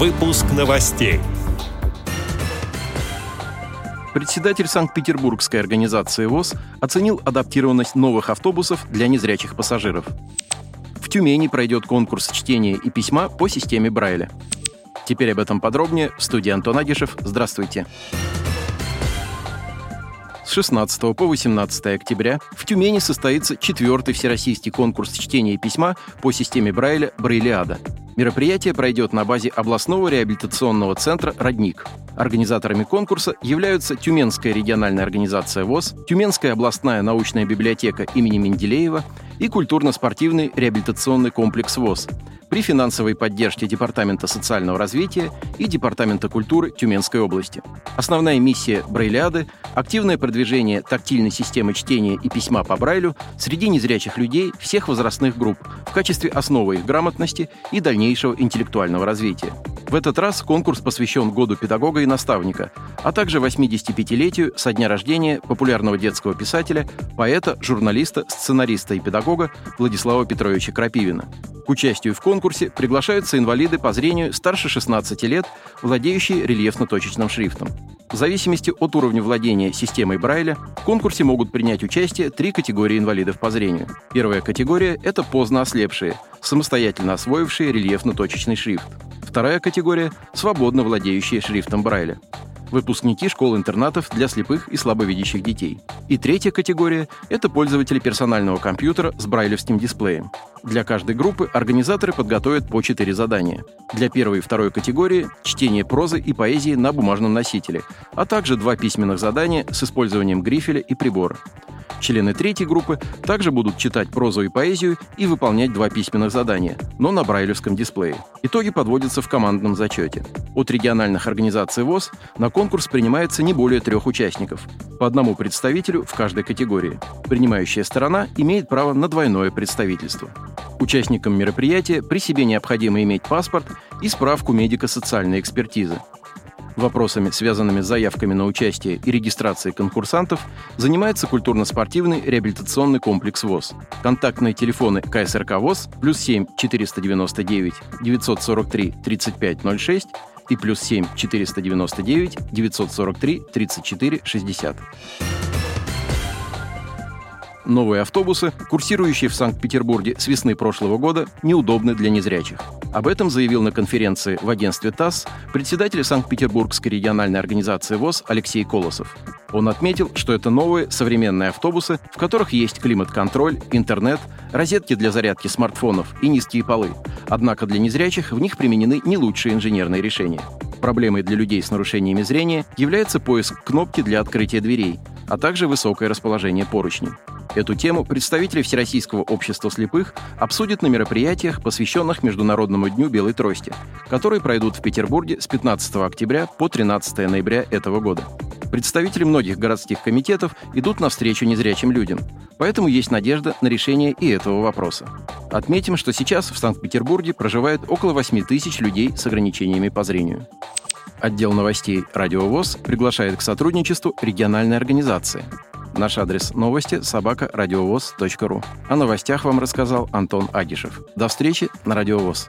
Выпуск новостей. Председатель Санкт-Петербургской организации ВОЗ оценил адаптированность новых автобусов для незрячих пассажиров. В Тюмени пройдет конкурс чтения и письма по системе Брайля. Теперь об этом подробнее в студии Антон Агишев. Здравствуйте. С 16 по 18 октября в Тюмени состоится четвертый всероссийский конкурс чтения и письма по системе Брайля «Брайлиада». Мероприятие пройдет на базе областного реабилитационного центра «Родник». Организаторами конкурса являются Тюменская региональная организация ВОЗ, Тюменская областная научная библиотека имени Менделеева и культурно-спортивный реабилитационный комплекс ВОЗ при финансовой поддержке Департамента социального развития и Департамента культуры Тюменской области. Основная миссия Брайлиады – активное продвижение тактильной системы чтения и письма по Брайлю среди незрячих людей всех возрастных групп в качестве основы их грамотности и дальнейшего интеллектуального развития. В этот раз конкурс посвящен году педагога и наставника, а также 85-летию со дня рождения популярного детского писателя, поэта, журналиста, сценариста и педагога Владислава Петровича Крапивина. К участию в конкурсе приглашаются инвалиды по зрению старше 16 лет, владеющие рельефно-точечным шрифтом. В зависимости от уровня владения системой Брайля в конкурсе могут принять участие три категории инвалидов по зрению. Первая категория – это поздно ослепшие, самостоятельно освоившие рельефно-точечный шрифт. Вторая категория – свободно владеющие шрифтом Брайля выпускники школ-интернатов для слепых и слабовидящих детей. И третья категория – это пользователи персонального компьютера с брайлевским дисплеем. Для каждой группы организаторы подготовят по четыре задания. Для первой и второй категории – чтение прозы и поэзии на бумажном носителе, а также два письменных задания с использованием грифеля и прибора. Члены третьей группы также будут читать прозу и поэзию и выполнять два письменных задания, но на брайлевском дисплее. Итоги подводятся в командном зачете. От региональных организаций ВОЗ на конкурс принимается не более трех участников, по одному представителю в каждой категории. Принимающая сторона имеет право на двойное представительство. Участникам мероприятия при себе необходимо иметь паспорт и справку медико-социальной экспертизы. Вопросами, связанными с заявками на участие и регистрацией конкурсантов, занимается культурно-спортивный реабилитационный комплекс ВОЗ. Контактные телефоны КСРК ВОЗ плюс 7 499 943 3506 и плюс 7 499 943 34 60. Новые автобусы, курсирующие в Санкт-Петербурге с весны прошлого года, неудобны для незрячих. Об этом заявил на конференции в агентстве ТАСС председатель Санкт-Петербургской региональной организации ВОЗ Алексей Колосов. Он отметил, что это новые современные автобусы, в которых есть климат-контроль, интернет, розетки для зарядки смартфонов и низкие полы. Однако для незрячих в них применены не лучшие инженерные решения. Проблемой для людей с нарушениями зрения является поиск кнопки для открытия дверей, а также высокое расположение поручней. Эту тему представители Всероссийского общества слепых обсудят на мероприятиях, посвященных Международному дню белой трости, которые пройдут в Петербурге с 15 октября по 13 ноября этого года. Представители многих городских комитетов идут навстречу незрячим людям, поэтому есть надежда на решение и этого вопроса. Отметим, что сейчас в Санкт-Петербурге проживает около 8 тысяч людей с ограничениями по зрению. Отдел новостей «Радиовоз» приглашает к сотрудничеству региональной организации – Наш адрес новости – собакарадиовоз.ру. О новостях вам рассказал Антон Агишев. До встречи на Радиовоз.